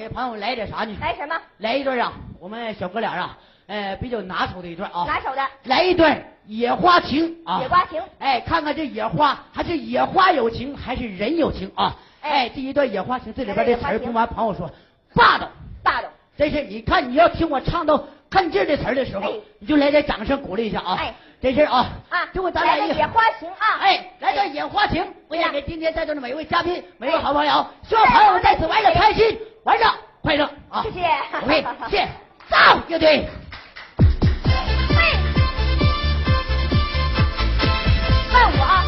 给朋友来点啥呢？来什么？来一段啊我们小哥俩啊呃比较拿手的一段啊。拿手的。来一段野花情啊野花情哎看看这野花还是野花有情还是人有情啊？哎第一段野花情这里边的词听完朋友说霸道霸道。真是你看你要听我唱到看劲的词的时候你就来点掌声鼓励一下啊哎。真是啊啊就为咱俩这野花情啊哎来段野花情我想给今天在座的每一位嘉宾每一位好朋友希望朋友们在此玩的开心玩着快乐啊！谢谢，OK，谢，走，乐队，快舞啊！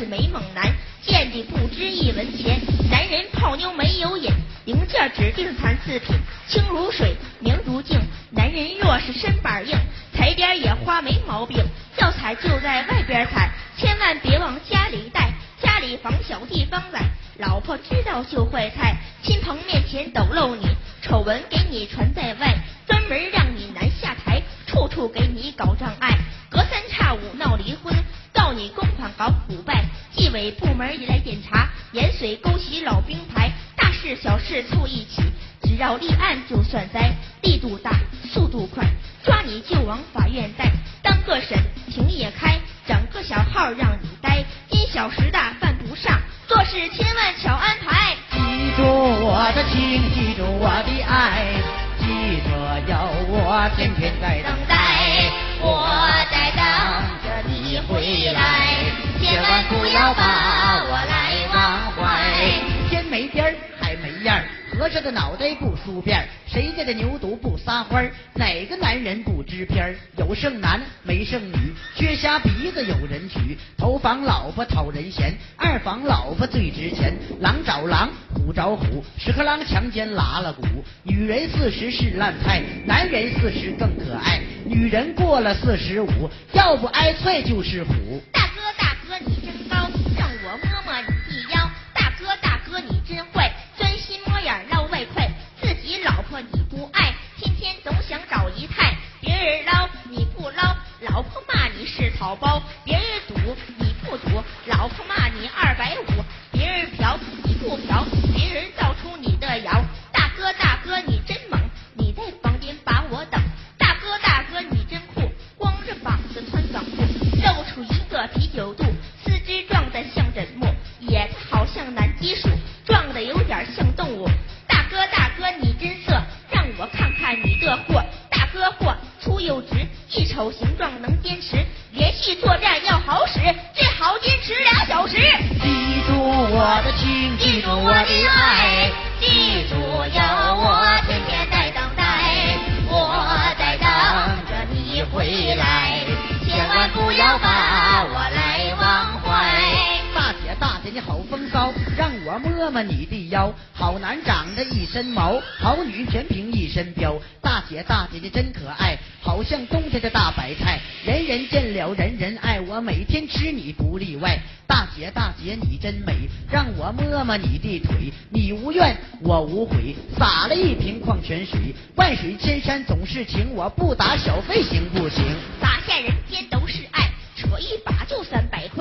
是美猛男，见地不知一文钱。男人泡妞没有瘾，零件指定残次品。清如水，明如镜。男人若是身板硬，踩点野花没毛病，要踩就在外边踩，千万别往家里带。家里防小地方来，老婆知道就坏菜，亲朋面前抖漏你，丑闻给你传在外，专门让你难下台，处处给你搞障碍，隔三差五闹离婚，告你公款搞腐败。纪委部门也来检查盐水勾起老兵牌大事小事凑一起只要立案就算灾力度大速度快抓你就往法院带当个审庭也开整个小号让你呆因小时大犯不上做事千万巧安排。记住我的情记住我的爱记得要我天天在等待我在等着你回来。千万不要把我来忘怀。天没边儿，海没样儿，和尚的脑袋不梳辫儿，谁家的牛犊不撒欢儿？哪个男人不知偏儿？有剩男，没剩女，缺瞎鼻子有人娶，头房老婆讨人嫌，二房老婆最值钱，狼找狼。虎找虎，屎壳郎强奸拉了骨。女人四十是烂菜，男人四十更可爱。女人过了四十五，要不挨踹就是虎。哥你真高让我摸摸你的腰大哥大哥你真坏钻心摸眼捞外快自己老婆你不爱天天总想找姨太别人捞你不捞老婆骂你是草包别人赌你不赌壮能坚持，连续作战要好使，最好坚持俩小时。记住我的情，记住我的爱，记住有我天天在等待，我在等着你回来，千万不要把我来。姐姐好风骚，让我摸摸你的腰。好男长着一身毛，好女全凭一身膘。大姐，大姐你真可爱，好像冬天的大白菜，人人见了人人爱。我每天吃你不例外。大姐，大姐你真美，让我摸摸你的腿。你无怨我无悔，洒了一瓶矿泉水。万水千山总是情，我不打小费行不行？洒下人间都是爱，扯一把就三百块。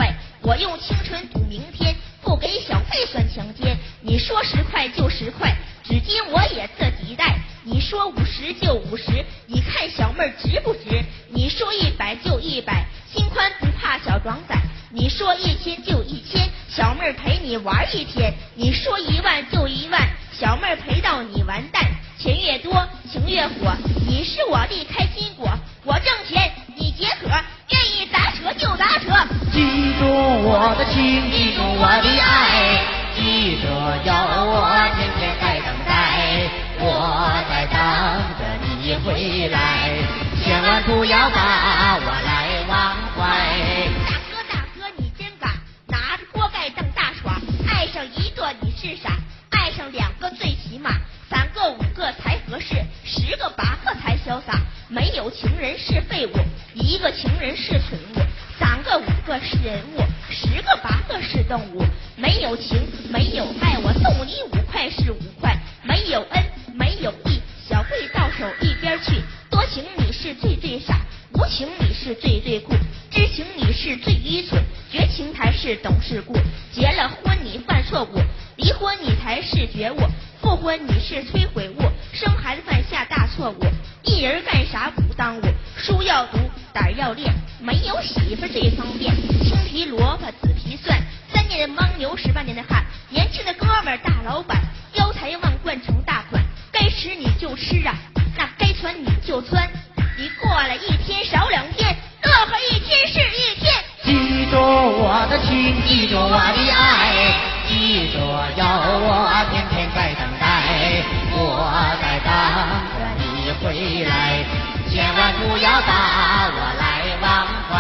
用青春赌明天不给小费算强奸。你说十块就十块纸巾我也自己带。你说五十就五十你看小妹儿值不值？你说一百就一百心宽不怕小装载你说一千就一千小妹儿陪你玩一天。你说一万就一万小妹儿陪到你完蛋。钱越多情越火你是我的开心果我挣钱你解渴记住我的情，记住我的爱，记着要我天天在等待，我在等着你回来，千万不要把我来忘怀。大哥大哥你真敢，拿着锅盖瞪大耍，爱上一个你是傻，爱上两个最起码，三个五个才合适，十个八个才潇洒。没有情人是废物，一个情人是蠢物，个五个是人物，十个八个是动物。没有情没有爱，我送你五块是五块，没有恩没有义，小贵到手一边去。多情你是最最傻，无情你是最最酷，知情你是最愚蠢，绝情才是懂事故。结了婚你犯错误，离婚你才是觉悟，婚你是摧毁物，生孩子犯下大错误。一人干啥不耽误，书要读，胆要练，没有媳妇最方便。青皮萝卜紫皮蒜，三年的牦牛十八年的汗，年轻的哥们大老板，腰财万贯成大款，该吃你就吃啊，那该穿你就穿，你过了一天少两天，乐呵一天是一天。记住我的情，记住我的爱，记住要我天天在等，在等着你回来，千万不要把我来忘怀。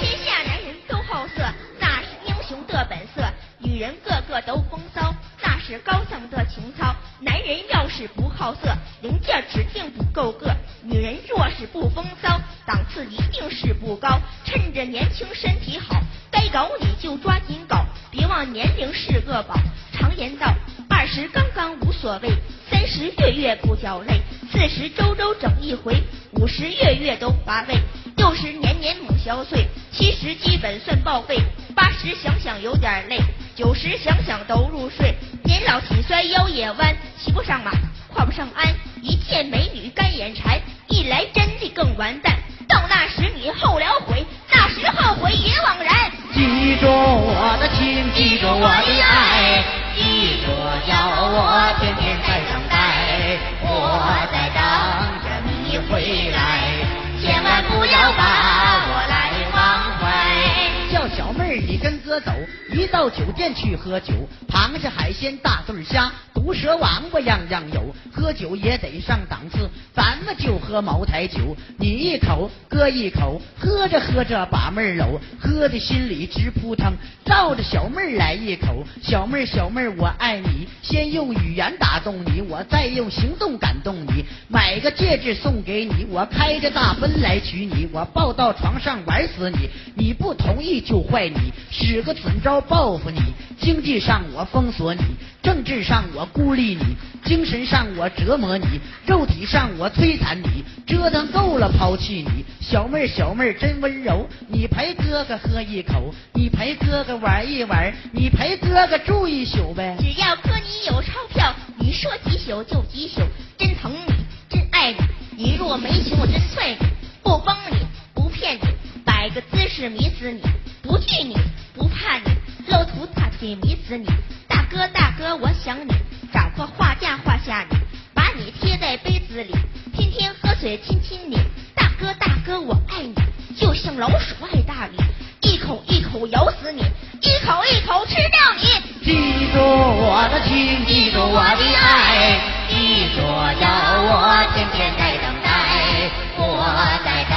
天下男人都好色，那是英雄的本色；女人个个都风骚，那是高尚的情操。男人要是不好色，零件指定不够个；女人若是不风骚，档次一定是不高。趁着年轻身体好，该搞你就抓紧搞，别忘年龄是个宝。常言道，十刚刚无所谓，三十月月不叫累，四十周周整一回，五十月月都乏味，六十年年猛消碎，七十基本算报废，八十想想有点累，九十想想都入睡，年老体衰腰也弯，骑不上马，跨不上鞍，一见美女干眼馋，一来真的更完蛋。到那时你后了悔，那时后悔也枉然。记住我的情，记住我的爱，记住要我天天在等待，我在等着你回来，千万不要把我来忘怀。叫小妹儿，你跟哥走，一到酒店去喝酒，螃蟹、海鲜、大对虾，毒蛇、王八样样有，喝酒也得上档次，咱们就喝茅台酒，你一口，哥一口，喝着喝着把妹儿搂，喝的心里直扑腾，照着小妹儿来一口，小妹儿小妹儿我爱你，先用语言打动你，我再用行动感动你，买个戒指送给你，我开着大奔来娶你，我抱到床上玩死你，你不同意就坏你，使个损招报复你，经济上我封锁你，政治上我孤立你，精神上我折磨你，肉体上我摧残你，折腾够了抛弃你，小妹儿小妹儿真温柔，你陪哥哥喝一口，你陪哥哥玩一玩，你陪哥哥住一宿呗。只要哥你有钞票，你说几宿就几宿，真疼你，真爱你。你若没情，我真踹你，不帮你，不骗你，摆个姿势迷死你，死你。大哥大哥，我想你，找个画架画下你，把你贴在杯子里，天天喝水亲亲你。大哥大哥，我爱你，就像老鼠爱大米，一口一口咬死你，一口一口吃掉你。记住我的情，记住我的爱，记住要我天天在等待，我在等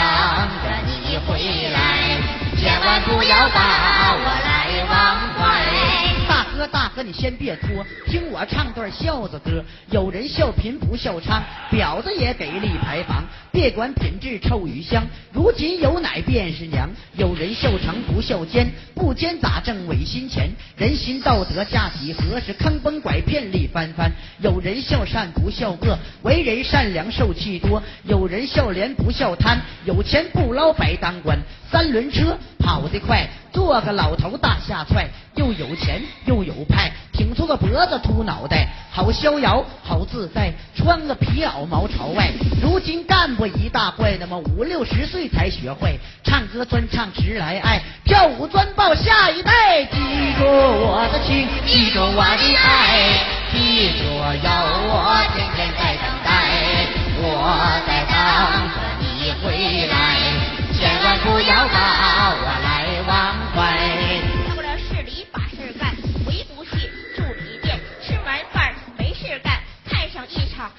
着你回来，千万不要把我来忘。大哥，你先别拖，听我唱段孝子歌。有人笑贫不笑娼，婊子也给立牌坊。别管品质臭与香，如今有奶便是娘。有人笑长不笑奸，不奸咋挣违心钱？人心道德价几何？是坑崩拐骗利翻翻。有人笑善不笑恶，为人善良受气多。有人笑廉不笑贪，有钱不捞白当官。三轮车跑得快，做个老头大下踹，又有钱又有派，挺粗个脖子，秃脑袋，好逍遥，好自在，穿个皮袄毛朝外。如今干部一大怪，那么五六十岁才学会唱歌，专唱直来爱，跳舞专抱下一代。记住我的情，记住我的爱，记住要我天天在等待，我在等着你回来，千万不要把我来忘怀。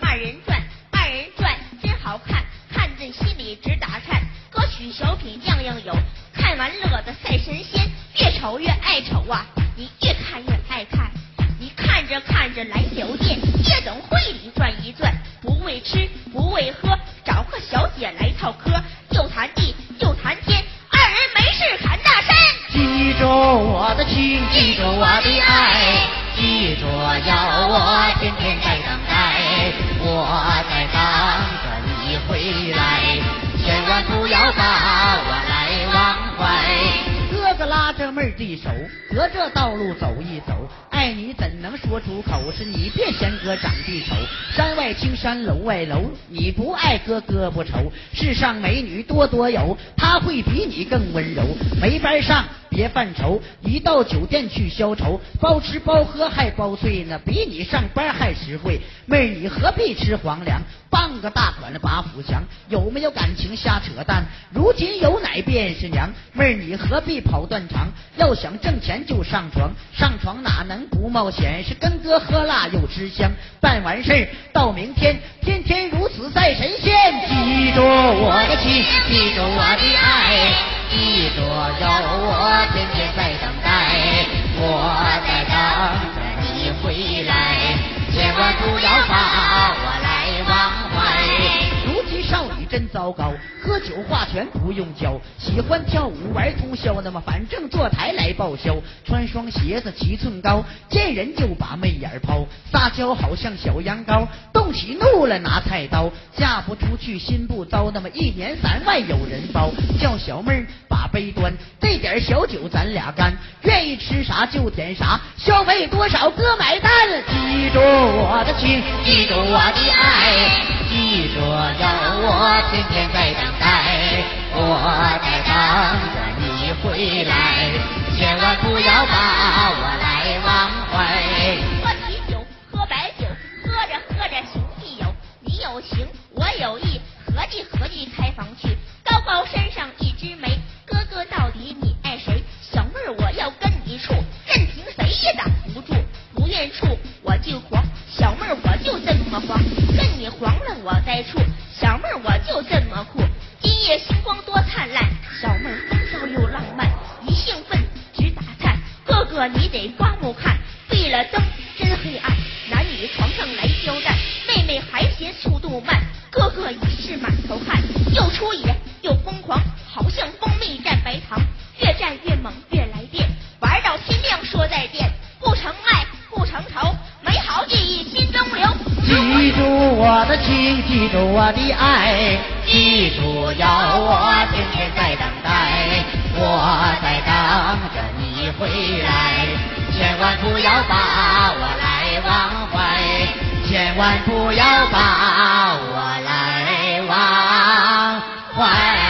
二人转，二人转真好看，看得心里直打颤。歌曲小品样样有，看完乐得赛神仙，越瞅越爱瞅啊，你越看越爱看。你看着看着来酒店，夜总会里转一转，不为吃不为喝，找个小姐来套嗑，又谈地又谈天，二人没事侃大山。记住我的情，记住我的爱，记住要我天天在，我在等着你回来，千万不要把我来忘怀。哥哥拉着妹儿的手，隔着道路走一走，爱你怎能说出口？是你别嫌哥长得丑，山外青山楼外楼，你不爱哥哥不愁。世上美女多多有，她会比你更温柔。没班上别犯愁，一到酒店去消愁，包吃包喝还包醉呢，比你上班还实惠。妹儿你何必吃皇粮？傍个大款的把府强，有没有感情瞎扯淡？如今有奶便是娘，妹儿你何必跑断肠？要想挣钱就上床，上床哪能不冒险？是跟哥喝辣又吃香，办完事儿到明天，天天如此赛神仙。记住我的情，记住我的爱，记住有我天天在等待，我在等着你回来，千万不要把我来忘怀。如今少女真糟糕，喝酒划拳不用教，喜欢跳舞玩通宵，那么反正坐台来报销，穿双鞋子七寸高，见人就把媚眼抛，辣椒好像小羊羔，动起怒来拿菜刀，嫁不出去心不糟，那么一年三万有人包，叫小妹儿把杯端，这点小酒咱俩干，愿意吃啥就点啥，消费多少哥买单，记住我的情，记住我的爱。记住，有我天天在等待，我在等着你回来，千万不要把我来忘有情，我有意，合计合计开房去。高高山上一枝梅，哥哥到底你爱谁？小妹儿我要跟你处，任凭谁也挡不住。不愿处我就黄，小妹儿我就这么黄，跟你黄了我再处，小妹儿我就这么酷。今夜星光多灿烂，小妹儿风骚又浪漫，一兴奋直打颤。哥哥你得刮目看，闭了灯真黑暗，男女床上来交战，速度慢，哥哥已是满头汗，又出野又疯狂，好像蜂蜜蘸白糖，越战越猛越来电，玩到天亮说再见，不成爱不成仇，美好记忆心中留。记住我的情，记住我的爱，记住要我天天在等待，我在等着你回来，千万不要把我来忘怀，千万不要把我来忘怀